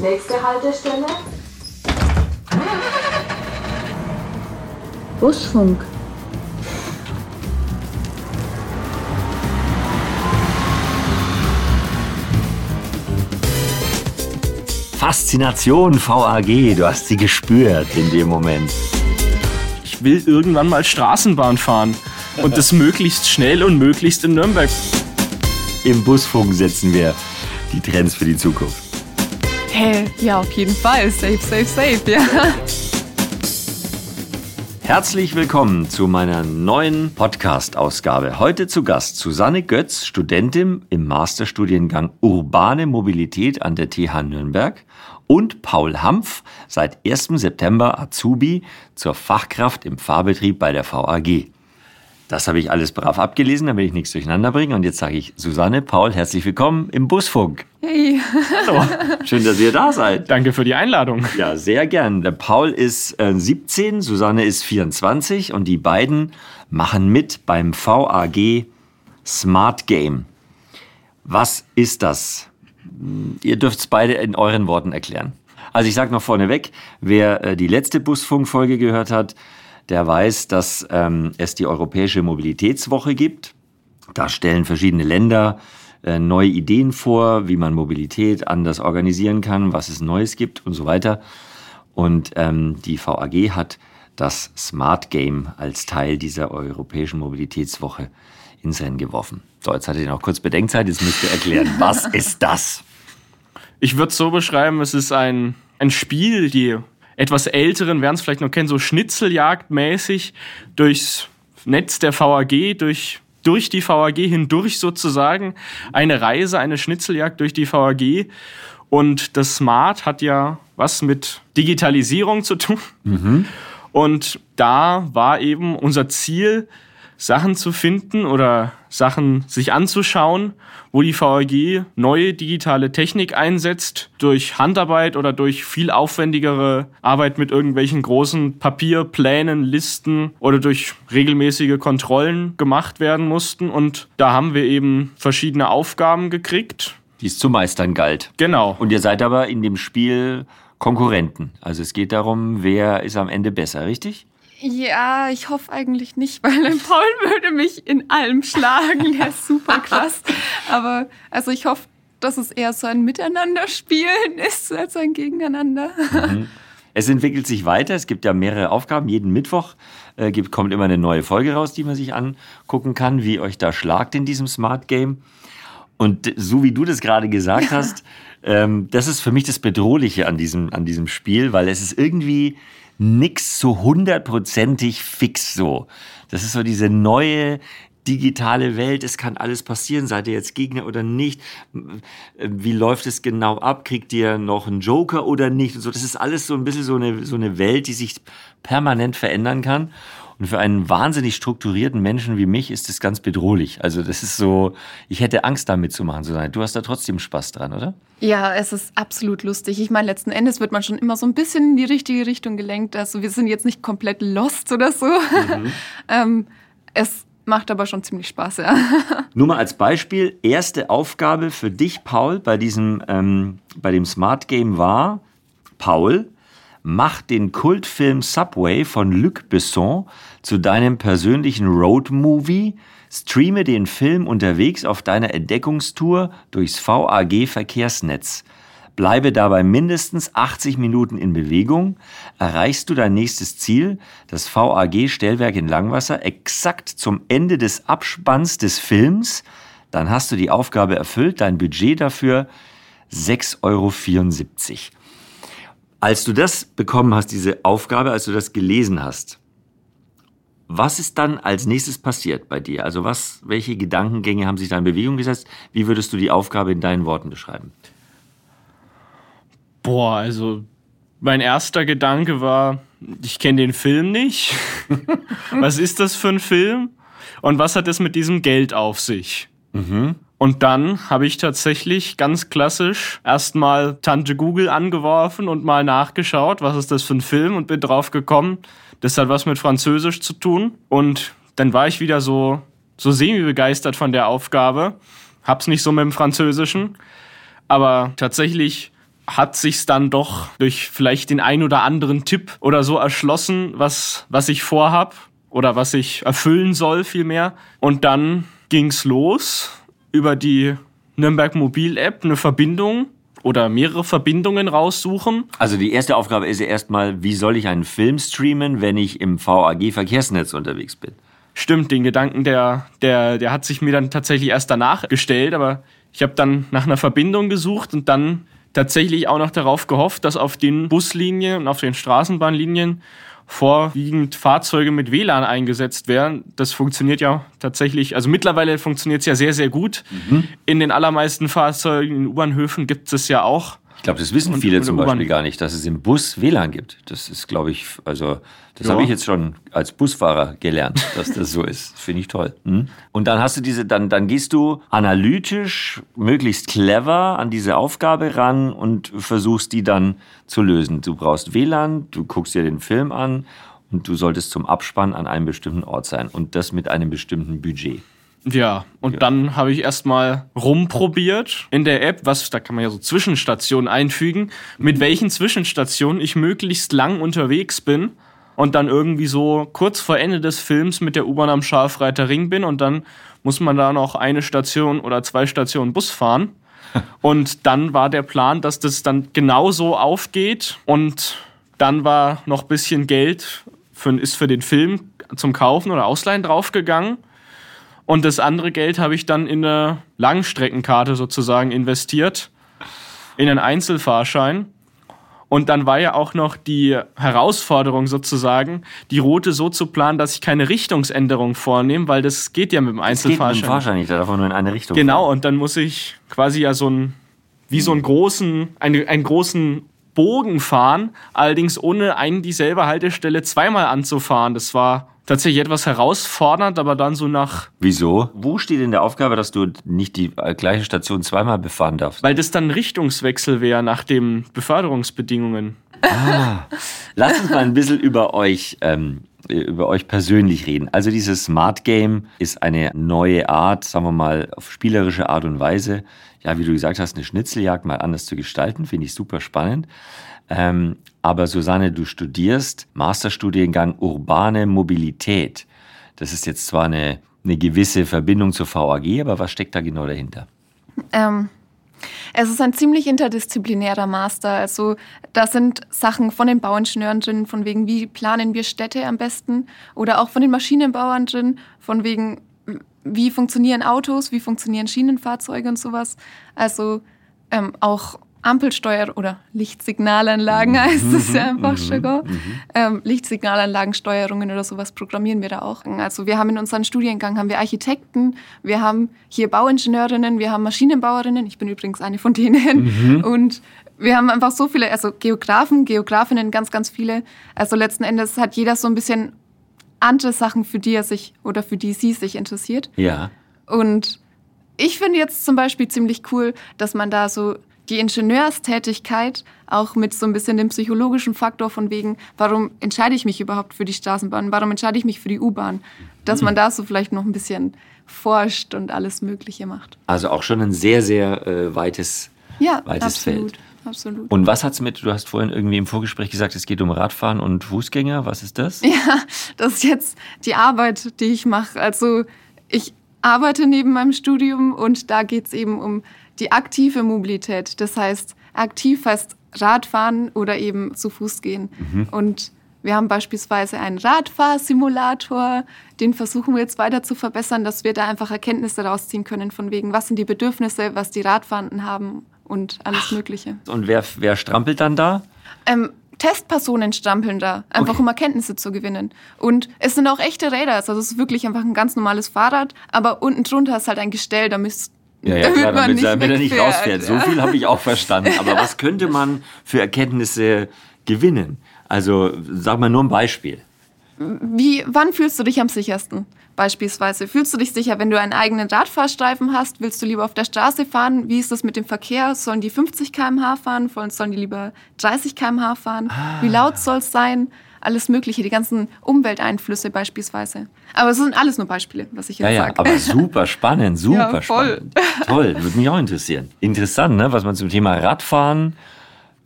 Nächste Haltestelle. Busfunk. Faszination VAG, du hast sie gespürt in dem Moment. Ich will irgendwann mal Straßenbahn fahren und das möglichst schnell und möglichst in Nürnberg. Im Busfunk setzen wir die Trends für die Zukunft. Hä? Ja, auf jeden Fall. Safe, safe, safe, ja. Herzlich willkommen zu meiner neuen Podcast-Ausgabe. Heute zu Gast Susanne Götz, Studentin im Masterstudiengang Urbane Mobilität an der TH Nürnberg und Paul Hampf, seit 1. September Azubi zur Fachkraft im Fahrbetrieb bei der VAG. Das habe ich alles brav abgelesen, damit ich nichts durcheinander bringe. Und jetzt sage ich Susanne, Paul, herzlich willkommen im Busfunk. Hey. Hallo, schön, dass ihr da seid. Danke für die Einladung. Ja, sehr gern. Der Paul ist äh, 17, Susanne ist 24 und die beiden machen mit beim VAG Smart Game. Was ist das? Ihr dürft es beide in euren Worten erklären. Also ich sage noch vorneweg, wer äh, die letzte Busfunkfolge gehört hat, der weiß, dass ähm, es die Europäische Mobilitätswoche gibt. Da stellen verschiedene Länder äh, neue Ideen vor, wie man Mobilität anders organisieren kann, was es Neues gibt und so weiter. Und ähm, die VAG hat das Smart Game als Teil dieser Europäischen Mobilitätswoche ins Rennen geworfen. So, jetzt hattet ihr noch kurz Bedenkzeit, jetzt müsst ihr erklären, was ist das? Ich würde es so beschreiben, es ist ein, ein Spiel, die etwas Älteren werden es vielleicht noch kennen, so Schnitzeljagdmäßig durchs Netz der VAG, durch, durch die VAG hindurch sozusagen. Eine Reise, eine Schnitzeljagd durch die VAG. Und das Smart hat ja was mit Digitalisierung zu tun. Mhm. Und da war eben unser Ziel, Sachen zu finden oder Sachen sich anzuschauen, wo die VAG neue digitale Technik einsetzt, durch Handarbeit oder durch viel aufwendigere Arbeit mit irgendwelchen großen Papierplänen, Listen oder durch regelmäßige Kontrollen gemacht werden mussten. Und da haben wir eben verschiedene Aufgaben gekriegt. Die es zu meistern galt. Genau. Und ihr seid aber in dem Spiel Konkurrenten. Also es geht darum, wer ist am Ende besser, richtig? Ja, ich hoffe eigentlich nicht, weil der Paul würde mich in allem schlagen. Der ist super krass. Aber also ich hoffe, dass es eher so ein Miteinanderspielen ist als ein Gegeneinander. Mhm. Es entwickelt sich weiter. Es gibt ja mehrere Aufgaben. Jeden Mittwoch äh, gibt, kommt immer eine neue Folge raus, die man sich angucken kann, wie euch da schlagt in diesem Smart Game. Und so wie du das gerade gesagt hast, ähm, das ist für mich das Bedrohliche an diesem, an diesem Spiel, weil es ist irgendwie nix so hundertprozentig fix so. Das ist so diese neue digitale Welt, es kann alles passieren, seid ihr jetzt Gegner oder nicht? Wie läuft es genau ab? Kriegt ihr noch einen Joker oder nicht? Und so, das ist alles so ein bisschen so eine, so eine Welt, die sich permanent verändern kann. Und für einen wahnsinnig strukturierten Menschen wie mich ist das ganz bedrohlich. Also das ist so, ich hätte Angst damit zu machen. Du hast da trotzdem Spaß dran, oder? Ja, es ist absolut lustig. Ich meine, letzten Endes wird man schon immer so ein bisschen in die richtige Richtung gelenkt. Also wir sind jetzt nicht komplett lost oder so. Mhm. ähm, es macht aber schon ziemlich Spaß, ja. Nur mal als Beispiel, erste Aufgabe für dich, Paul, bei diesem, ähm, bei dem Smart Game war, Paul, mach den Kultfilm Subway von Luc Besson zu deinem persönlichen Roadmovie, streame den Film unterwegs auf deiner Entdeckungstour durchs VAG Verkehrsnetz. Bleibe dabei mindestens 80 Minuten in Bewegung. Erreichst du dein nächstes Ziel, das VAG Stellwerk in Langwasser, exakt zum Ende des Abspanns des Films, dann hast du die Aufgabe erfüllt. Dein Budget dafür 6,74 Euro. Als du das bekommen hast, diese Aufgabe, als du das gelesen hast, was ist dann als nächstes passiert bei dir? Also was, welche Gedankengänge haben sich da in Bewegung gesetzt? Wie würdest du die Aufgabe in deinen Worten beschreiben? Boah, also mein erster Gedanke war, ich kenne den Film nicht. was ist das für ein Film? Und was hat es mit diesem Geld auf sich? Mhm. Und dann habe ich tatsächlich ganz klassisch erstmal Tante Google angeworfen und mal nachgeschaut, was ist das für ein Film und bin drauf gekommen, das hat was mit Französisch zu tun. Und dann war ich wieder so, so semi-begeistert von der Aufgabe. Hab's nicht so mit dem Französischen. Aber tatsächlich hat sich's dann doch durch vielleicht den ein oder anderen Tipp oder so erschlossen, was, was ich vorhab oder was ich erfüllen soll vielmehr. Und dann ging's los über die Nürnberg Mobil App eine Verbindung oder mehrere Verbindungen raussuchen. Also die erste Aufgabe ist ja erstmal, wie soll ich einen Film streamen, wenn ich im VAG Verkehrsnetz unterwegs bin? Stimmt, den Gedanken, der, der, der hat sich mir dann tatsächlich erst danach gestellt, aber ich habe dann nach einer Verbindung gesucht und dann tatsächlich auch noch darauf gehofft, dass auf den Buslinien und auf den Straßenbahnlinien vorwiegend Fahrzeuge mit WLAN eingesetzt werden. Das funktioniert ja tatsächlich, also mittlerweile funktioniert es ja sehr, sehr gut. Mhm. In den allermeisten Fahrzeugen, in U-Bahnhöfen gibt es ja auch ich glaube, das wissen viele zum Beispiel gar nicht, dass es im Bus WLAN gibt. Das ist, glaube ich, also das ja. habe ich jetzt schon als Busfahrer gelernt, dass das so ist. Finde ich toll. Hm? Und dann hast du diese, dann, dann gehst du analytisch, möglichst clever an diese Aufgabe ran und versuchst die dann zu lösen. Du brauchst WLAN, du guckst dir den Film an und du solltest zum Abspann an einem bestimmten Ort sein und das mit einem bestimmten Budget. Ja, und ja. dann habe ich erstmal rumprobiert in der App, was, da kann man ja so Zwischenstationen einfügen, mit welchen Zwischenstationen ich möglichst lang unterwegs bin und dann irgendwie so kurz vor Ende des Films mit der U-Bahn am Scharfreiter Ring bin und dann muss man da noch eine Station oder zwei Stationen Bus fahren. Und dann war der Plan, dass das dann genauso aufgeht und dann war noch bisschen Geld für, ist für den Film zum Kaufen oder Ausleihen draufgegangen. Und das andere Geld habe ich dann in eine Langstreckenkarte sozusagen investiert, in einen Einzelfahrschein. Und dann war ja auch noch die Herausforderung sozusagen, die Route so zu planen, dass ich keine Richtungsänderung vornehme, weil das geht ja mit dem Einzelfahrschein. Das geht mit dem Fahrschein nicht, da darf man nur in eine Richtung Genau, fahren. und dann muss ich quasi ja so ein, wie so einen großen, einen, einen großen Bogen fahren, allerdings ohne einen dieselbe Haltestelle zweimal anzufahren. Das war tatsächlich etwas herausfordernd, aber dann so nach. Wieso? Wo steht in der Aufgabe, dass du nicht die äh, gleiche Station zweimal befahren darfst? Weil das dann ein Richtungswechsel wäre nach den Beförderungsbedingungen. Ah, lass uns mal ein bisschen über euch ähm, über euch persönlich reden. Also dieses Smart Game ist eine neue Art, sagen wir mal, auf spielerische Art und Weise, ja, wie du gesagt hast, eine Schnitzeljagd mal anders zu gestalten, finde ich super spannend. Ähm, aber Susanne, du studierst Masterstudiengang Urbane Mobilität. Das ist jetzt zwar eine, eine gewisse Verbindung zur VAG, aber was steckt da genau dahinter? Ähm, es ist ein ziemlich interdisziplinärer Master. Also da sind Sachen von den Bauingenieuren drin, von wegen, wie planen wir Städte am besten, oder auch von den Maschinenbauern drin, von wegen, wie funktionieren Autos, wie funktionieren Schienenfahrzeuge und sowas. Also ähm, auch Ampelsteuer oder Lichtsignalanlagen mhm. heißt es ja im Fachjargon. Mhm. mhm. Ähm, Lichtsignalanlagensteuerungen oder sowas programmieren wir da auch. Also wir haben in unserem Studiengang haben wir Architekten, wir haben hier Bauingenieurinnen, wir haben Maschinenbauerinnen, ich bin übrigens eine von denen und wir haben einfach so viele, also Geografen, Geografinnen, ganz, ganz viele. Also letzten Endes hat jeder so ein bisschen andere Sachen, für die er sich oder für die sie sich interessiert. Ja. Und ich finde jetzt zum Beispiel ziemlich cool, dass man da so die Ingenieurstätigkeit auch mit so ein bisschen dem psychologischen Faktor von wegen, warum entscheide ich mich überhaupt für die Straßenbahn, warum entscheide ich mich für die U-Bahn, dass man da so vielleicht noch ein bisschen forscht und alles Mögliche macht. Also auch schon ein sehr, sehr äh, weites, ja, weites absolut, Feld. Absolut. Und was hat es mit, du hast vorhin irgendwie im Vorgespräch gesagt, es geht um Radfahren und Fußgänger, was ist das? Ja, das ist jetzt die Arbeit, die ich mache. Also ich arbeite neben meinem Studium und da geht es eben um die aktive Mobilität. Das heißt, aktiv heißt Radfahren oder eben zu Fuß gehen. Mhm. Und wir haben beispielsweise einen Radfahrsimulator, den versuchen wir jetzt weiter zu verbessern, dass wir da einfach Erkenntnisse rausziehen können von wegen, was sind die Bedürfnisse, was die Radfahrenden haben und alles Ach. Mögliche. Und wer, wer strampelt dann da? Ähm, Testpersonen strampeln da, einfach okay. um Erkenntnisse zu gewinnen. Und es sind auch echte Räder, also es ist wirklich einfach ein ganz normales Fahrrad, aber unten drunter ist halt ein Gestell, da müsst ja, ja, damit, klar, damit, nicht damit er nicht rausfährt. So viel habe ich auch verstanden. Aber was könnte man für Erkenntnisse gewinnen? Also sag mal nur ein Beispiel. Wie, wann fühlst du dich am sichersten? Beispielsweise, fühlst du dich sicher, wenn du einen eigenen Radfahrstreifen hast? Willst du lieber auf der Straße fahren? Wie ist das mit dem Verkehr? Sollen die 50 km/h fahren? Sollen die lieber 30 km/h fahren? Ah. Wie laut soll es sein? alles Mögliche, die ganzen Umwelteinflüsse beispielsweise. Aber es sind alles nur Beispiele, was ich jetzt ja, ja, sage. Aber super spannend, super ja, spannend. Toll, würde mich auch interessieren. Interessant, ne? was man zum Thema Radfahren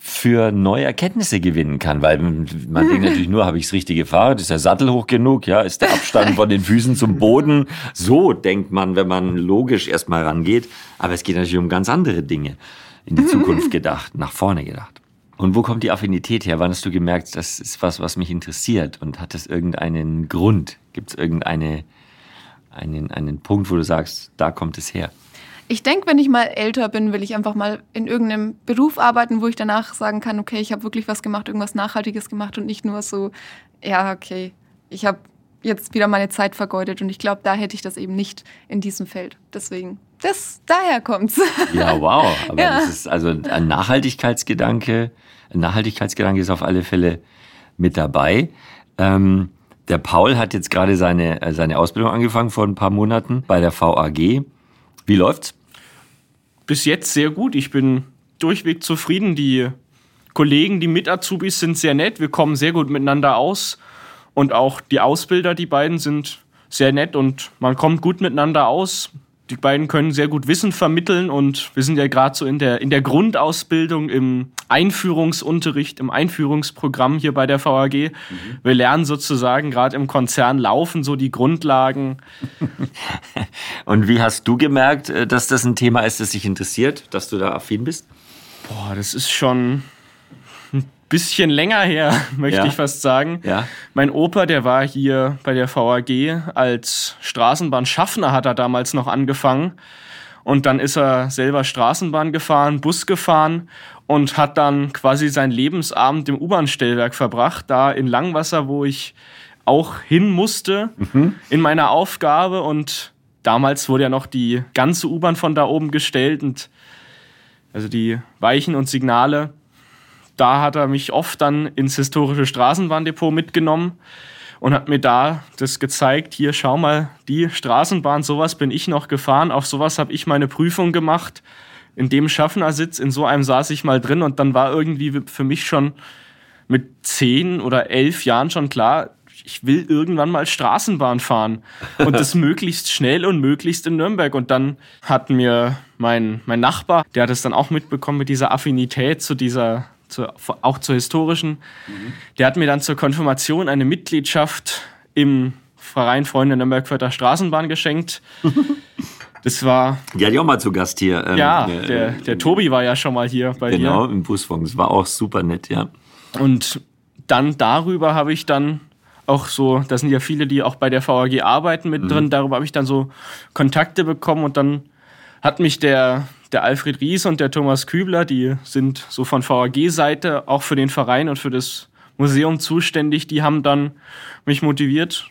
für neue Erkenntnisse gewinnen kann, weil man denkt natürlich nur, habe ich das richtige Fahrrad, ist der Sattel hoch genug, ja, ist der Abstand von den Füßen zum Boden. So denkt man, wenn man logisch erstmal rangeht. Aber es geht natürlich um ganz andere Dinge in die Zukunft gedacht, nach vorne gedacht. Und wo kommt die Affinität her? Wann hast du gemerkt, das ist was, was mich interessiert? Und hat das irgendeinen Grund? Gibt es irgendeinen einen, einen Punkt, wo du sagst, da kommt es her? Ich denke, wenn ich mal älter bin, will ich einfach mal in irgendeinem Beruf arbeiten, wo ich danach sagen kann, okay, ich habe wirklich was gemacht, irgendwas Nachhaltiges gemacht und nicht nur so, ja, okay, ich habe jetzt wieder meine Zeit vergeudet und ich glaube, da hätte ich das eben nicht in diesem Feld. Deswegen, das, daher kommt's. Ja, wow. Aber ja. das ist also ein Nachhaltigkeitsgedanke. Ein Nachhaltigkeitsgedanke ist auf alle Fälle mit dabei. Ähm, der Paul hat jetzt gerade seine, äh, seine Ausbildung angefangen vor ein paar Monaten bei der VAG. Wie läuft's? Bis jetzt sehr gut. Ich bin durchweg zufrieden. Die Kollegen, die Mit-Azubis sind sehr nett. Wir kommen sehr gut miteinander aus. Und auch die Ausbilder, die beiden, sind sehr nett und man kommt gut miteinander aus. Die beiden können sehr gut Wissen vermitteln und wir sind ja gerade so in der, in der Grundausbildung, im Einführungsunterricht, im Einführungsprogramm hier bei der VAG. Mhm. Wir lernen sozusagen gerade im Konzern laufen so die Grundlagen. und wie hast du gemerkt, äh, dass das ein Thema ist, das dich interessiert, dass du da affin bist? Boah, das ist schon bisschen länger her, möchte ja. ich fast sagen. Ja. Mein Opa, der war hier bei der VAG als Straßenbahnschaffner, hat er damals noch angefangen. Und dann ist er selber Straßenbahn gefahren, Bus gefahren und hat dann quasi sein Lebensabend im U-Bahn-Stellwerk verbracht, da in Langwasser, wo ich auch hin musste mhm. in meiner Aufgabe. Und damals wurde ja noch die ganze U-Bahn von da oben gestellt und also die Weichen und Signale da hat er mich oft dann ins historische Straßenbahndepot mitgenommen und hat mir da das gezeigt, hier schau mal, die Straßenbahn, sowas bin ich noch gefahren, auf sowas habe ich meine Prüfung gemacht. In dem Schaffnersitz, in so einem saß ich mal drin und dann war irgendwie für mich schon mit zehn oder elf Jahren schon klar, ich will irgendwann mal Straßenbahn fahren und das möglichst schnell und möglichst in Nürnberg. Und dann hat mir mein, mein Nachbar, der hat es dann auch mitbekommen mit dieser Affinität zu dieser zu, auch zur historischen. Mhm. Der hat mir dann zur Konfirmation eine Mitgliedschaft im Verein Freunde Nürnberg-Förder Straßenbahn geschenkt. Das war. Die hatte ich auch mal zu Gast hier. Ähm, ja, äh, der, der Tobi war ja schon mal hier bei genau, dir. Genau, im Busfunk. Das war auch super nett, ja. Und dann darüber habe ich dann auch so, da sind ja viele, die auch bei der VAG arbeiten mit mhm. drin, darüber habe ich dann so Kontakte bekommen und dann hat mich der der Alfred Ries und der Thomas Kübler, die sind so von VAG-Seite auch für den Verein und für das Museum zuständig. Die haben dann mich motiviert.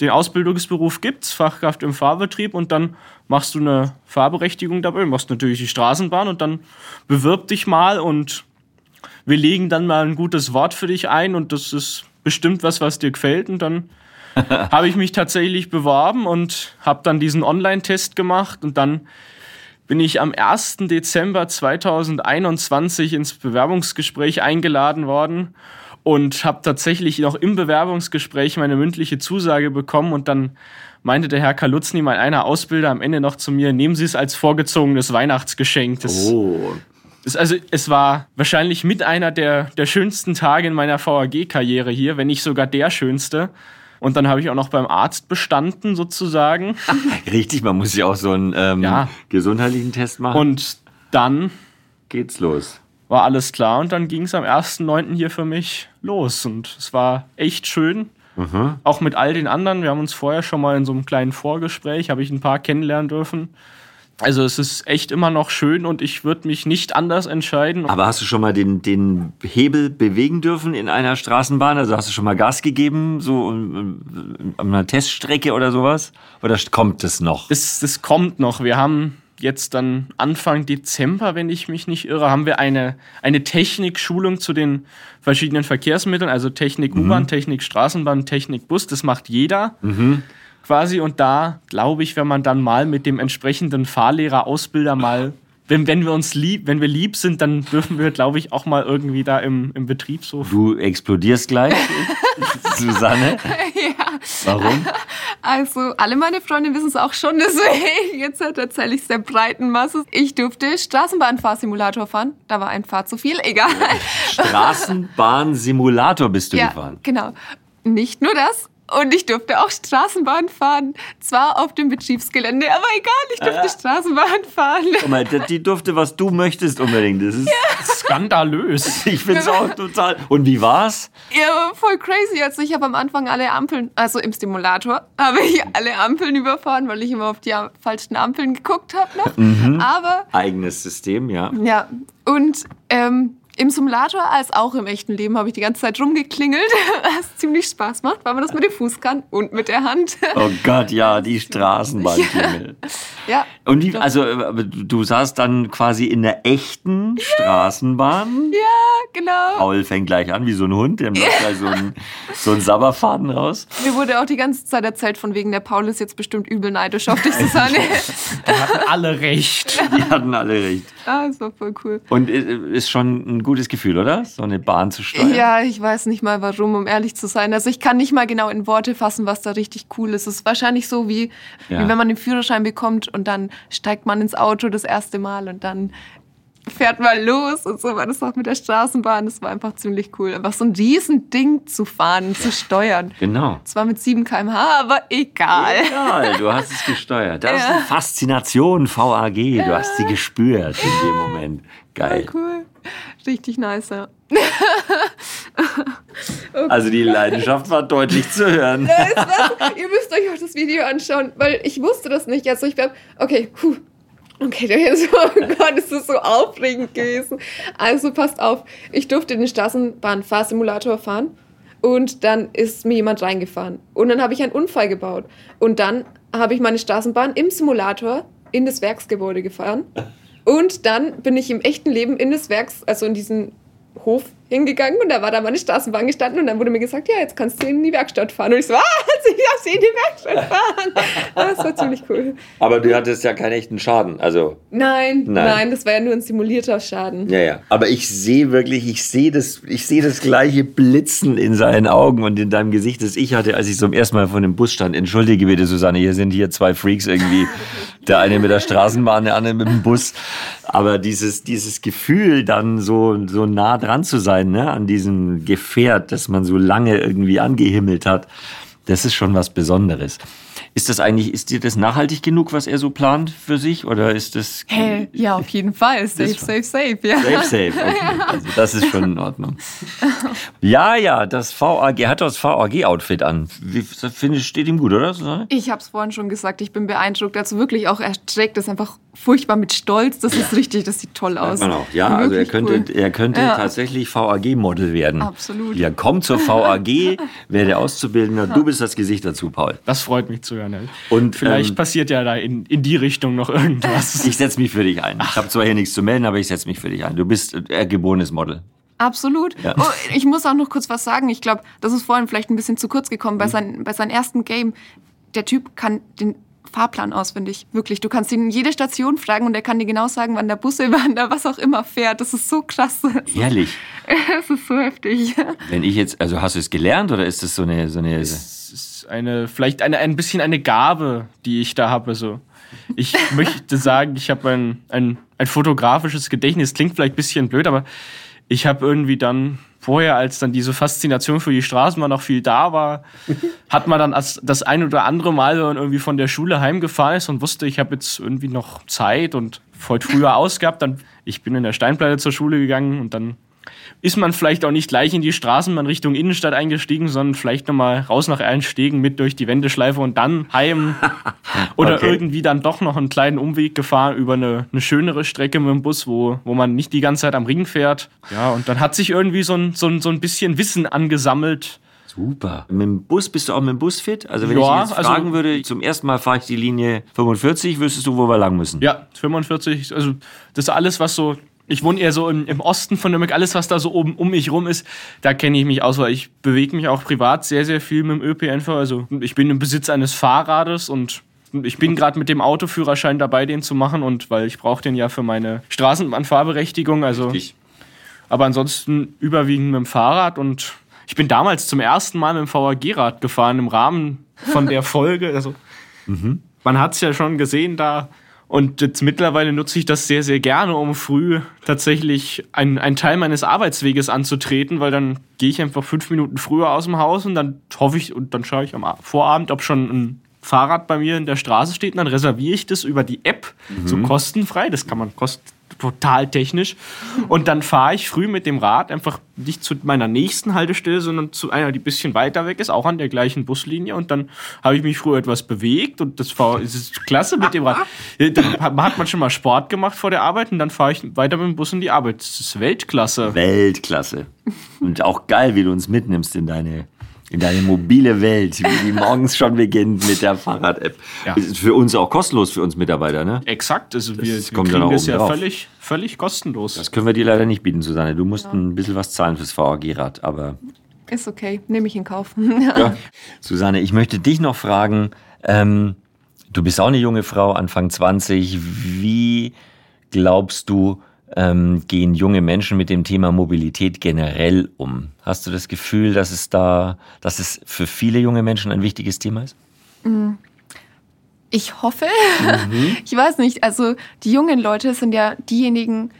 Den Ausbildungsberuf gibt's, Fachkraft im Fahrbetrieb und dann machst du eine Fahrberechtigung dabei, machst natürlich die Straßenbahn und dann bewirb dich mal und wir legen dann mal ein gutes Wort für dich ein und das ist bestimmt was, was dir gefällt und dann habe ich mich tatsächlich beworben und habe dann diesen Online-Test gemacht und dann bin ich am 1. Dezember 2021 ins Bewerbungsgespräch eingeladen worden und habe tatsächlich noch im Bewerbungsgespräch meine mündliche Zusage bekommen und dann meinte der Herr Kalutzny, mein einer Ausbilder, am Ende noch zu mir, nehmen Sie es als vorgezogenes Weihnachtsgeschenk. Das, oh. Das, also es war wahrscheinlich mit einer der, der schönsten Tage in meiner VAG-Karriere hier, wenn nicht sogar der schönste. Und dann habe ich auch noch beim Arzt bestanden, sozusagen. Richtig, man muss ja auch so einen ähm, ja. gesundheitlichen Test machen. Und dann geht's los. War alles klar und dann ging es am 1.9. hier für mich los. Und es war echt schön. Mhm. Auch mit all den anderen. Wir haben uns vorher schon mal in so einem kleinen Vorgespräch, habe ich ein paar kennenlernen dürfen. Also es ist echt immer noch schön und ich würde mich nicht anders entscheiden. Aber hast du schon mal den, den Hebel bewegen dürfen in einer Straßenbahn? Also hast du schon mal Gas gegeben, so an einer Teststrecke oder sowas? Oder kommt es noch? Das, das kommt noch. Wir haben jetzt dann Anfang Dezember, wenn ich mich nicht irre, haben wir eine, eine Technikschulung zu den verschiedenen Verkehrsmitteln, also Technik U-Bahn, mhm. Technik Straßenbahn, Technik Bus. Das macht jeder. Mhm quasi. Und da glaube ich, wenn man dann mal mit dem entsprechenden Fahrlehrer, Ausbilder mal, wenn, wenn wir uns lieb, wenn wir lieb sind, dann dürfen wir, glaube ich, auch mal irgendwie da im, im Betrieb so. Du explodierst gleich, Susanne. ja, Warum? Also, alle meine Freunde wissen es auch schon, deswegen jetzt erzähle ich es der breiten Masse. Ich durfte Straßenbahnfahrsimulator fahren. Da war ein Fahr zu viel, egal. Straßenbahnsimulator bist du ja, gefahren. genau. Nicht nur das, und ich durfte auch Straßenbahn fahren. Zwar auf dem Betriebsgelände, aber egal, ich durfte Ah. Straßenbahn fahren. Guck mal, die die durfte, was du möchtest unbedingt. Das ist, Skandalös. Ich finde es auch total. Und wie war's? Ja, voll crazy. Also ich habe am Anfang alle Ampeln, also im Simulator, habe ich alle Ampeln überfahren, weil ich immer auf die falschen Ampeln geguckt habe. Mhm. Aber Eigenes System, ja. ja, und ähm, im Simulator als auch im echten Leben habe ich die ganze Zeit rumgeklingelt, was ziemlich Spaß macht, weil man das mit dem Fuß kann und mit der Hand. Oh Gott, ja, die Straßenbahnklingel. ja. Und wie, also, du saßt dann quasi in der echten Straßenbahn. Ja, genau. Paul fängt gleich an wie so ein Hund, der macht gleich so einen, so einen Sabberfaden raus. Mir wurde auch die ganze Zeit erzählt, von wegen der Paul ist jetzt bestimmt übel neidisch auf dich, Susanne. Die hatten alle recht. Die hatten alle recht. ah, das war voll cool. Und äh, ist schon ein gutes Gefühl, oder? So eine Bahn zu steuern. Ja, ich weiß nicht mal warum, um ehrlich zu sein. Also ich kann nicht mal genau in Worte fassen, was da richtig cool ist. Es ist wahrscheinlich so wie, Ja. wie wenn man den Führerschein bekommt und dann steigt man ins Auto das erste Mal und dann fährt man los und so war das auch mit der Straßenbahn. Das war einfach ziemlich cool. Einfach so ein Riesending zu fahren zu steuern. Genau. Zwar mit 7 km/h, aber egal. Egal, du hast es gesteuert. Das ist Ja. eine Faszination VAG. Du hast sie gespürt in dem Moment. Geil. Cool. Richtig nice, ja. Also die Leidenschaft war deutlich zu hören. Ihr müsst euch auch das Video anschauen, weil ich wusste das nicht. Also ich glaube, okay, puh. Okay, da jetzt, oh Gott, ist das so aufregend gewesen. Also passt auf, ich durfte den Straßenbahnfahrsimulator fahren und dann ist mir jemand reingefahren. Und dann habe ich einen Unfall gebaut. Und dann habe ich meine Straßenbahn im Simulator in das Werksgebäude gefahren. Und dann bin ich im echten Leben in das Werks, also in diesen Hof hingegangen und da war da meine Straßenbahn gestanden und dann wurde mir gesagt, ja, jetzt kannst du in die Werkstatt fahren. Und ich so, was? Ich darf sie in die Werkstatt fahren. Das war ziemlich cool. Aber du hattest ja keinen echten Schaden. Also, Nein, Nein. nein, das war ja nur ein simulierter Schaden. ja, ja. Aber ich sehe wirklich, ich sehe das, ich sehe das gleiche Blitzen in seinen Augen und in deinem Gesicht, das ich hatte, als ich zum ersten Mal vor dem Bus stand. Entschuldige bitte, Susanne, hier sind hier zwei Freaks irgendwie. Der eine mit der Straßenbahn, der andere mit dem Bus. Aber dieses, dieses Gefühl, dann so, so nah dran zu sein, ne, an diesem Gefährt, das man so lange irgendwie angehimmelt hat, das ist schon was Besonderes. Ist das eigentlich, ist dir das nachhaltig genug, was er so plant für sich? Oder ist das. Hä? Ja, auf jeden Fall. Safe, safe, safe. Ja. Safe, safe. Okay. Also das ist schon in Ordnung. Ja, ja, das VAG, er hat das VAG-Outfit an. Wie, findest, steht ihm gut, oder? Susanne? Ich habe es vorhin schon gesagt, ich bin beeindruckt. Also wirklich auch, er trägt das einfach furchtbar mit Stolz. Das ist richtig, das sieht toll aus. Auch. Ja, also er könnte, cool. er könnte Ja. tatsächlich VAG-Model werden. Absolut. Ja, komm zur VAG, werde Auszubildender. Du bist das Gesicht dazu, Paul. Das freut mich zu hören. Ey. Und, Vielleicht ähm, passiert ja da in, in die Richtung noch irgendwas. Ich setze mich für dich ein. Ich habe zwar hier nichts zu melden, aber ich setze mich für dich ein. Du bist äh, geborenes Model. Absolut. Ja. Oh, ich muss auch noch kurz was sagen. Ich glaube, das ist vorhin vielleicht ein bisschen zu kurz gekommen. Mhm. Bei, sein, bei seinem ersten Game, der Typ kann den Fahrplan auswendig. Wirklich. Du kannst ihn jede Station fragen und er kann dir genau sagen, wann der Bus, wann der was auch immer fährt. Das ist so krass. Ehrlich. Das ist so heftig. Wenn ich jetzt, also hast du es gelernt oder ist das so eine, so eine. Es ist eine, vielleicht eine, ein bisschen eine Gabe, die ich da habe. So. Ich möchte sagen, ich habe ein, ein, ein fotografisches Gedächtnis. Klingt vielleicht ein bisschen blöd, aber ich habe irgendwie dann vorher, als dann diese Faszination für die Straßenbahn noch viel da war, hat man dann als das ein oder andere Mal, wenn man irgendwie von der Schule heimgefahren ist und wusste, ich habe jetzt irgendwie noch Zeit und heute früher ausgehabt, dann ich bin in der Steinplatte zur Schule gegangen und dann ist man vielleicht auch nicht gleich in die Straßenbahn Richtung Innenstadt eingestiegen, sondern vielleicht nochmal raus nach Erlenstegen mit durch die Wendeschleife und dann heim. Oder Okay. irgendwie dann doch noch einen kleinen Umweg gefahren über eine, eine schönere Strecke mit dem Bus, wo, wo man nicht die ganze Zeit am Ring fährt. Ja, und dann hat sich irgendwie so ein, so ein, so ein bisschen Wissen angesammelt. Super. Mit dem Bus bist du auch mit dem Bus fit? Also wenn Ja, ich jetzt also- fragen würde, zum ersten Mal fahre ich die Linie 45, wüsstest du, wo wir lang müssen? Ja, 45, also das ist alles, was so. Ich wohne eher so im, im Osten von Nürnberg. Alles, was da so oben um mich rum ist, da kenne ich mich aus, weil ich bewege mich auch privat sehr, sehr viel mit dem ÖPNV. Also ich bin im Besitz eines Fahrrades und ich bin gerade mit dem Autoführerschein dabei, den zu machen. Und weil ich brauche den ja für meine Straßenbahnfahrberechtigung. Also, Ich. aber ansonsten überwiegend mit dem Fahrrad und Ich bin damals zum ersten Mal mit dem VAG-Rad gefahren im Rahmen von der Folge. Also, mhm. man hat es ja schon gesehen da. Und jetzt mittlerweile nutze ich das sehr, sehr gerne, um früh tatsächlich einen Teil meines Arbeitsweges anzutreten, weil dann gehe ich einfach fünf Minuten früher aus dem Haus und dann hoffe ich und dann schaue ich am Vorabend, ob schon ein Fahrrad bei mir in der Straße steht und dann reserviere ich das über die App, mhm. so kostenfrei. Das kann man kost total technisch. Und dann fahre ich früh mit dem Rad einfach nicht zu meiner nächsten Haltestelle, sondern zu einer, die ein bisschen weiter weg ist, auch an der gleichen Buslinie. Und dann habe ich mich früher etwas bewegt und das war das ist klasse mit dem Rad. Dann hat man schon mal Sport gemacht vor der Arbeit und dann fahre ich weiter mit dem Bus in die Arbeit. Das ist Weltklasse. Weltklasse. Und auch geil, wie du uns mitnimmst in deine in deine mobile Welt, die morgens schon beginnt mit der Fahrrad-App. Ja. Ist für uns auch kostenlos, für uns Mitarbeiter, ne? Exakt, also wir, das wir kriegen das ja völlig, völlig kostenlos. Das können wir dir leider nicht bieten, Susanne. Du musst ja. ein bisschen was zahlen fürs VAG-Rad, aber... Ist okay, nehme ich in Kauf. ja. Susanne, ich möchte dich noch fragen, ähm, du bist auch eine junge Frau, Anfang 20, wie glaubst du, ähm, gehen junge Menschen mit dem Thema Mobilität generell um? Hast du das Gefühl, dass es da, dass es für viele junge Menschen ein wichtiges Thema ist? Mm. Ich hoffe. Mhm. Ich weiß nicht. Also die jungen Leute sind ja diejenigen,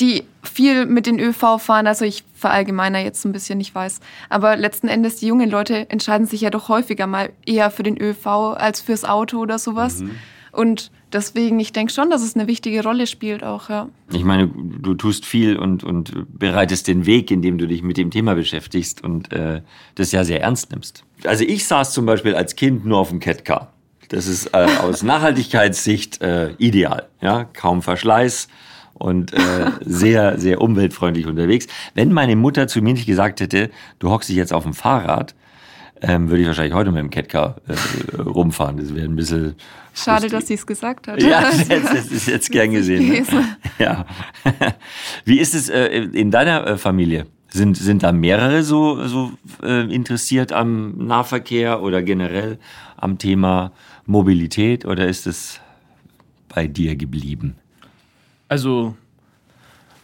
die viel mit den ÖV fahren. Also ich verallgemeiner jetzt ein bisschen, ich weiß. Aber letzten Endes, die jungen Leute entscheiden sich ja doch häufiger mal eher für den ÖV als fürs Auto oder sowas. Mhm. Und deswegen, ich denke schon, dass es eine wichtige Rolle spielt auch, ja. Ich meine, du tust viel und, und bereitest den Weg, indem du dich mit dem Thema beschäftigst und äh, das ja sehr ernst nimmst. Also ich saß zum Beispiel als Kind nur auf dem Catcar. Das ist äh, aus Nachhaltigkeitssicht äh, ideal. Ja, kaum Verschleiß und äh, sehr, sehr umweltfreundlich unterwegs. Wenn meine Mutter zu mir nicht gesagt hätte, du hockst dich jetzt auf dem Fahrrad, ähm, würde ich wahrscheinlich heute mit dem Catcar äh, rumfahren. Das wäre ein bisschen. Schade, lustig. dass sie es gesagt hat. Ja, das, das ist jetzt gern gesehen. Ne? Ja. Wie ist es äh, in deiner äh, Familie? Sind, sind da mehrere so, so äh, interessiert am Nahverkehr oder generell am Thema Mobilität oder ist es bei dir geblieben? Also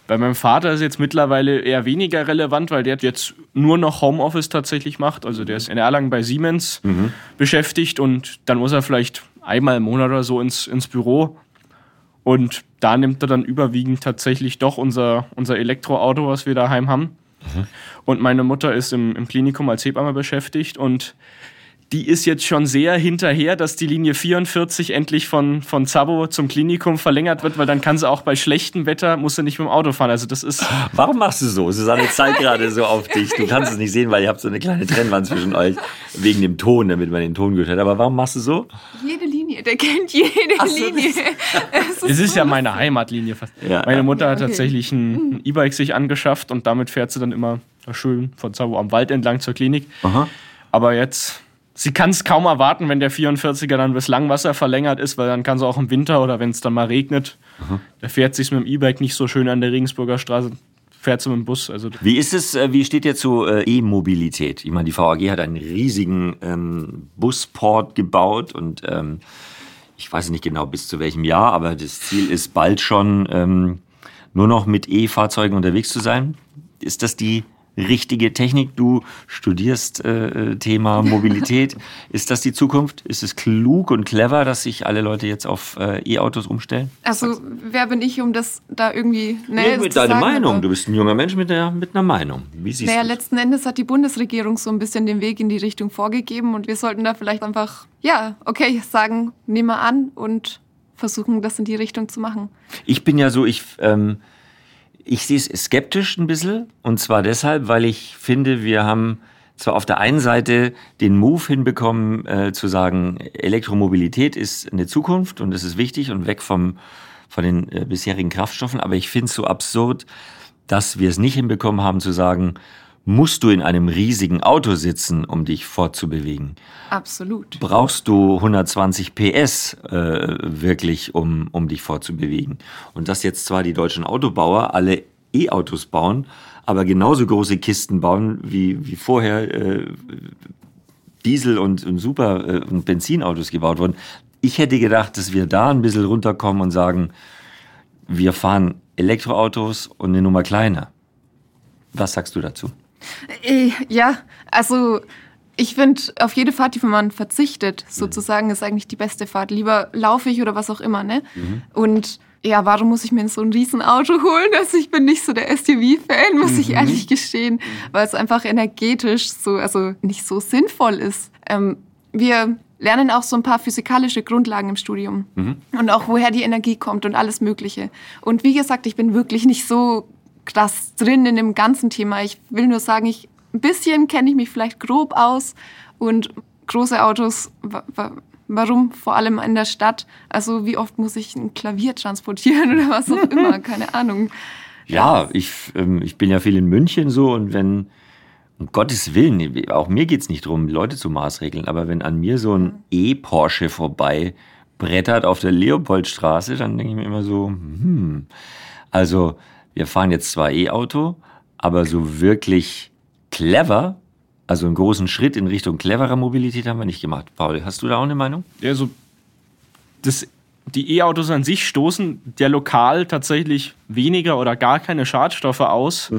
bei meinem Vater ist jetzt mittlerweile eher weniger relevant, weil der jetzt nur noch Homeoffice tatsächlich macht. Also der ist in Erlangen bei Siemens mhm. beschäftigt und dann muss er vielleicht einmal im Monat oder so ins, ins Büro. Und da nimmt er dann überwiegend tatsächlich doch unser, unser Elektroauto, was wir daheim haben. Mhm. Und meine Mutter ist im, im Klinikum als Hebamme beschäftigt und die ist jetzt schon sehr hinterher, dass die Linie 44 endlich von, von Zabo zum Klinikum verlängert wird, weil dann kann sie auch bei schlechtem Wetter, muss sie nicht mit dem Auto fahren. Also das ist. Warum machst du so? Susanne zeigt gerade so auf dich. Du kannst es nicht sehen, weil ihr habt so eine kleine Trennwand zwischen euch, wegen dem Ton, damit man den Ton gehört hat. Aber warum machst du so? Jede Linie, der kennt jede Ach, Linie. es ist, ist ja meine Heimatlinie fast. Ja. Meine Mutter hat okay. tatsächlich ein E-Bike sich angeschafft und damit fährt sie dann immer schön von Zabo am Wald entlang zur Klinik. Aha. Aber jetzt sie kann es kaum erwarten, wenn der 44er dann bis Langwasser verlängert ist, weil dann kann sie auch im Winter oder wenn es dann mal regnet, mhm. da fährt sich mit dem E-Bike nicht so schön an der Regensburger Straße. Fährt sie mit dem Bus. Also wie ist es, äh, wie steht ihr zu äh, E-Mobilität? Ich meine, die VAG hat einen riesigen ähm, Busport gebaut und ähm, ich weiß nicht genau bis zu welchem Jahr, aber das Ziel ist bald schon ähm, nur noch mit E-Fahrzeugen unterwegs zu sein. Ist das die richtige Technik? Du studierst äh, äh, Thema Mobilität. Ist das die Zukunft? Ist es klug und clever, dass sich alle Leute jetzt auf äh, E-Autos umstellen? Also wer bin ich, um das da irgendwie... Nee, mit deiner Meinung. Du bist ein junger Mensch mit, der, mit einer Meinung. Wie siehst naja, letzten Endes hat die Bundesregierung so ein bisschen den Weg in die Richtung vorgegeben und wir sollten da vielleicht einfach, ja, okay, sagen, nehmen wir an und versuchen, das in die Richtung zu machen. Ich bin ja so, ich... Ähm, ich sehe es skeptisch ein bisschen. Und zwar deshalb, weil ich finde, wir haben zwar auf der einen Seite den Move hinbekommen, äh, zu sagen, Elektromobilität ist eine Zukunft und es ist wichtig und weg vom, von den äh, bisherigen Kraftstoffen. Aber ich finde es so absurd, dass wir es nicht hinbekommen haben zu sagen, musst du in einem riesigen Auto sitzen, um dich fortzubewegen. Absolut. Brauchst du 120 PS äh, wirklich, um, um dich fortzubewegen. Und dass jetzt zwar die deutschen Autobauer alle E-Autos bauen, aber genauso große Kisten bauen wie, wie vorher äh, Diesel- und, und Super- äh, und Benzinautos gebaut wurden. Ich hätte gedacht, dass wir da ein bisschen runterkommen und sagen, wir fahren Elektroautos und eine Nummer kleiner. Was sagst du dazu? Äh, ja, also ich finde, auf jede Fahrt, die man verzichtet, sozusagen, ist eigentlich die beste Fahrt. Lieber laufe ich oder was auch immer, ne? Und ja, warum muss ich mir so ein Riesenauto holen? Also ich bin nicht so der SUV-Fan, muss ich ehrlich gestehen, weil es einfach energetisch so, also nicht so sinnvoll ist. Ähm, wir lernen auch so ein paar physikalische Grundlagen im Studium und auch woher die Energie kommt und alles Mögliche. Und wie gesagt, ich bin wirklich nicht so krass drin in dem ganzen Thema. Ich will nur sagen, ich ein bisschen kenne ich mich vielleicht grob aus und große Autos, wa wa warum vor allem in der Stadt? Also wie oft muss ich ein Klavier transportieren oder was auch immer? Keine Ahnung. Ja, ich, ähm, ich bin ja viel in München so und wenn, um Gottes Willen, auch mir geht's nicht drum, Leute zu maßregeln, aber wenn an mir so ein E-Porsche vorbei brettert auf der Leopoldstraße, dann denke ich mir immer so, hm, also wir fahren jetzt zwar E-Auto, aber so wirklich clever, also einen großen Schritt in Richtung cleverer Mobilität haben wir nicht gemacht. Paul, hast du da auch eine Meinung? Ja, so das, die E-Autos an sich stoßen ja lokal tatsächlich weniger oder gar keine Schadstoffe aus.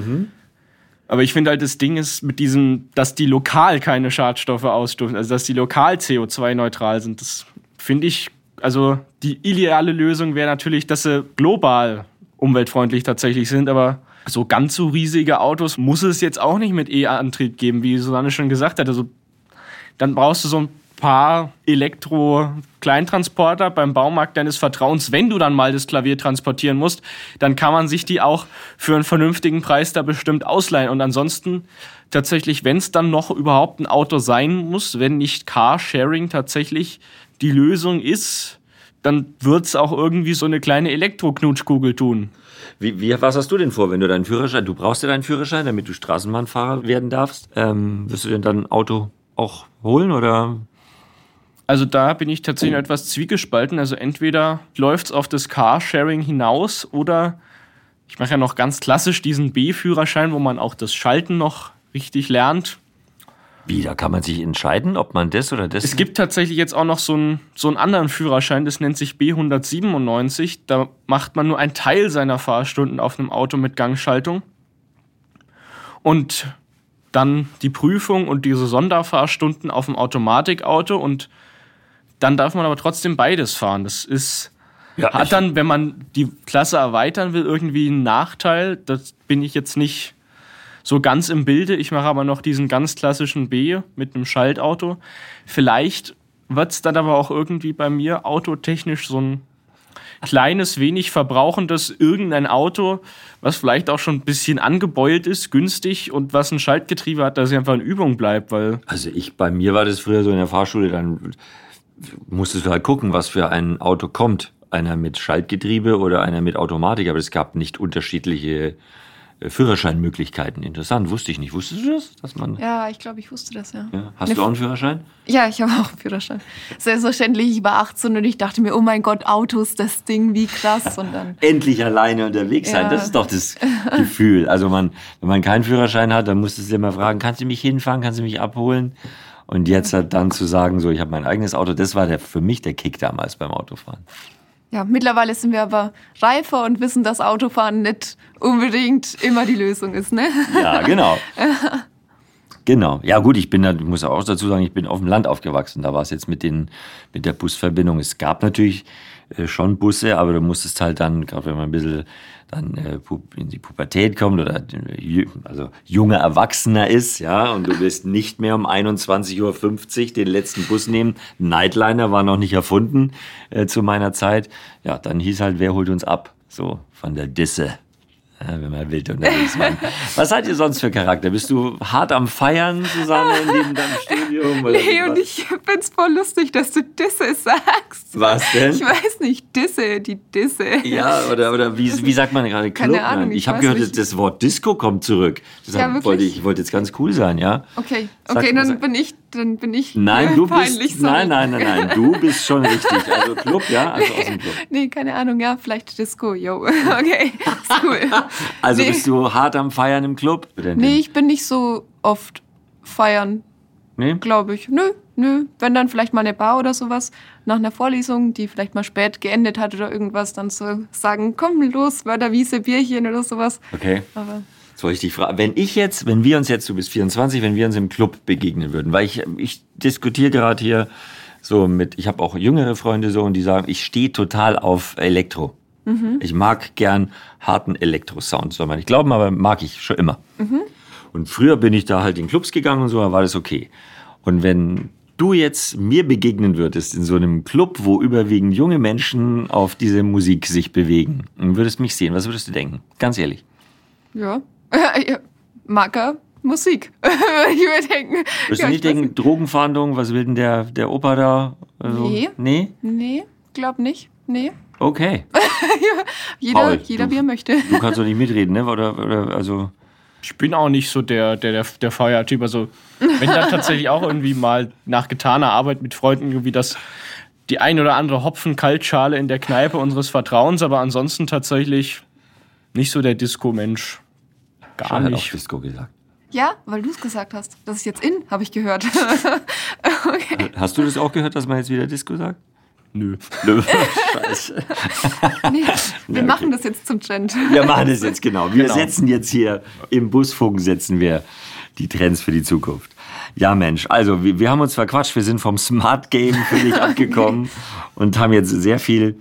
Aber ich finde halt, das Ding ist mit diesem, dass die lokal keine Schadstoffe ausstoßen, also dass die lokal CO2-neutral sind, das finde ich, also die ideale Lösung wäre natürlich, dass sie global umweltfreundlich tatsächlich sind, aber so ganz so riesige Autos muss es jetzt auch nicht mit E-Antrieb geben, wie Susanne schon gesagt hat. Also dann brauchst du so ein paar Elektro-Kleintransporter beim Baumarkt deines Vertrauens. Wenn du dann mal das Klavier transportieren musst, dann kann man sich die auch für einen vernünftigen Preis da bestimmt ausleihen. Und ansonsten tatsächlich, wenn es dann noch überhaupt ein Auto sein muss, wenn nicht Carsharing tatsächlich die Lösung ist, dann wird es auch irgendwie so eine kleine Elektroknutschkugel tun. Wie, wie, was hast du denn vor, wenn du deinen Führerschein, du brauchst ja deinen Führerschein, damit du Straßenbahnfahrer werden darfst. Ähm, wirst du denn dann ein Auto auch holen oder? Also da bin ich tatsächlich etwas zwiegespalten. Also entweder läuft es auf das Carsharing hinaus oder ich mache ja noch ganz klassisch diesen B-Führerschein, wo man auch das Schalten noch richtig lernt. Wie, da kann man sich entscheiden, ob man das oder das. Es gibt tatsächlich jetzt auch noch so einen, so einen anderen Führerschein, das nennt sich B197. Da macht man nur einen Teil seiner Fahrstunden auf einem Auto mit Gangschaltung. Und dann die Prüfung und diese Sonderfahrstunden auf dem Automatikauto. Und dann darf man aber trotzdem beides fahren. Das ist, Ja, hat dann, wenn man die Klasse erweitern will, irgendwie einen Nachteil. Das bin ich jetzt nicht so ganz im Bilde. Ich mache aber noch diesen ganz klassischen B mit einem Schaltauto. Vielleicht wird es dann aber auch irgendwie bei mir autotechnisch so ein kleines, wenig verbrauchendes irgendein Auto, was vielleicht auch schon ein bisschen angebeult ist, günstig und was ein Schaltgetriebe hat, dass es einfach in Übung bleibt, weil Also ich, bei mir war das früher so in der Fahrschule, dann musstest du halt gucken, was für ein Auto kommt. Einer mit Schaltgetriebe oder einer mit Automatik, aber es gab nicht unterschiedliche Führerscheinmöglichkeiten. Interessant, wusste ich nicht. Wusstest du das? Dass man, Ja, ich glaube, ich wusste das, ja. ja. Hast Ne- du auch einen Führerschein? Ja, ich habe auch einen Führerschein. Selbstverständlich, ich war 18 und ich dachte mir, oh mein Gott, Autos, das Ding, wie krass. Und dann, Endlich alleine unterwegs sein, Ja. das ist doch das Gefühl. Also man, wenn man keinen Führerschein hat, dann musstest du immer fragen, kannst du mich hinfahren, kannst du mich abholen? Und jetzt halt dann zu sagen, so, ich habe mein eigenes Auto, das war der, für mich der Kick damals beim Autofahren. Ja, mittlerweile sind wir aber reifer und wissen, dass Autofahren nicht unbedingt immer die Lösung ist, ne? Ja, genau. Genau. Ja, gut, ich bin da, ich muss auch dazu sagen, ich bin auf dem Land aufgewachsen. Da war es jetzt mit den, mit der Busverbindung. Es gab natürlich äh, schon Busse, aber du musstest halt dann, gerade wenn man ein bisschen dann äh, in die Pubertät kommt oder äh, also junger Erwachsener ist, ja, und du willst nicht mehr um 21.50 Uhr den letzten Bus nehmen. Nightliner war noch nicht erfunden äh, zu meiner Zeit. Ja, dann hieß halt, wer holt uns ab? So, von der Disse. Ja, wenn man wild unterwegs war. Was seid ihr sonst für Charakter? Bist du hart am Feiern, Susanne, neben deinem Studium? Oder Nee, und ich find's voll lustig, dass du Disse sagst. Was denn? Ich weiß nicht, Disse, die Disse. Ja, oder, oder wie, wie sagt man gerade? Keine Club? Ahnung, Nein, ich ich habe gehört, nicht. das Wort Disco kommt zurück. Deshalb Ja, wollte ich, ich wollte jetzt ganz cool sein, ja? Okay, Sag- okay, dann sag- bin ich, dann bin ich Nein, du peinlich. bist. Nein, nein, nein, nein. Du bist schon richtig. Also Club, ja? Also aus dem Club. Nee, keine Ahnung, ja, vielleicht Disco, yo. Okay, ist cool. Also nee, bist du hart am Feiern im Club? Oder nee, ich bin nicht so oft feiern, nee? glaube ich. Nö, nö. Wenn dann vielleicht mal eine Bar oder sowas nach einer Vorlesung, die vielleicht mal spät geendet hat oder irgendwas, dann so sagen, komm los, Wörterwiese, Bierchen oder sowas. Okay. Aber Soll ich dich fragen, wenn ich jetzt, wenn wir uns jetzt, du bist 24, wenn wir uns im Club begegnen würden, weil ich, ich diskutiere gerade hier so mit, ich habe auch jüngere Freunde so und die sagen, ich stehe total auf Elektro. Ich mag gern harten Elektrosound, soll man nicht glauben, aber mag ich schon immer. Und früher bin ich da halt in Clubs gegangen und so, da war das okay. Und wenn du jetzt mir begegnen würdest in so einem Club, wo überwiegend junge Menschen auf diese Musik sich bewegen und würdest mich sehen, was würdest du denken? Ganz ehrlich. Ja. ja. Macker, Musik. ich würde denken. Würdest ja, du nicht denken, Drogenfahndung, was will denn der, der Opa da? Also, Nee. Nee? Nee, glaub nicht. Nee. Okay. Jeder, Paul, jeder du- wie er möchte. Du kannst doch nicht mitreden, ne? Oder, oder also. Ich bin auch nicht so der, der, der, der Feiertyp. Also, wenn dann tatsächlich auch irgendwie mal nach getaner Arbeit mit Freunden irgendwie das die ein oder andere Hopfen-Kaltschale in der Kneipe unseres Vertrauens, aber ansonsten tatsächlich nicht so der Disco-Mensch. Gar Schall hat auch nicht. Disco gesagt. Ja, weil du es gesagt hast. Das ist jetzt in, habe ich gehört. okay. Hast du das auch gehört, dass man jetzt wieder Disco sagt? Nö. Nö. Scheiße. Nee, wir okay. machen das jetzt zum Trend. Wir machen das jetzt genau. Wir Genau. setzen jetzt hier im Busfunk setzen wir die Trends für die Zukunft. Ja, Mensch, also wir, wir haben uns verquatscht, wir sind vom Smart Game völlig abgekommen und haben jetzt sehr viel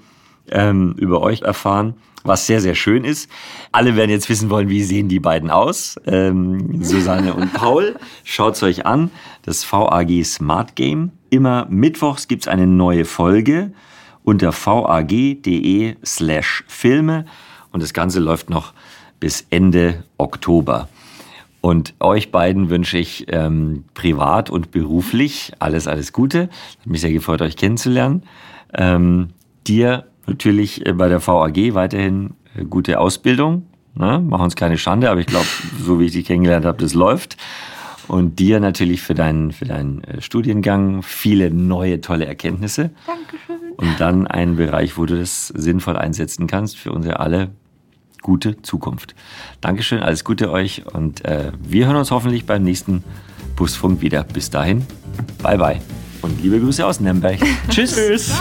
ähm, über euch erfahren, was sehr, sehr schön ist. Alle werden jetzt wissen wollen, wie sehen die beiden aus. Ähm, Susanne und Paul, schaut's euch an. Das VAG Smart Game. Immer mittwochs gibt's eine neue Folge unter vag.de slash Filme und das Ganze läuft noch bis Ende Oktober. Und euch beiden wünsche ich ähm, privat und beruflich alles, alles Gute. Hat mich sehr gefreut, euch kennenzulernen. Ähm, dir natürlich äh, bei der VAG weiterhin äh, gute Ausbildung. Ne? Mach uns keine Schande, aber ich glaube, so wie ich dich kennengelernt habe, das läuft. Und dir natürlich für deinen, für deinen äh, Studiengang viele neue, tolle Erkenntnisse. Dankeschön. Und dann einen Bereich, wo du das sinnvoll einsetzen kannst für unsere alle gute Zukunft. Dankeschön, alles Gute euch und äh, wir hören uns hoffentlich beim nächsten Busfunk wieder. Bis dahin, bye bye und liebe Grüße aus Nürnberg. Tschüss. Tschüss.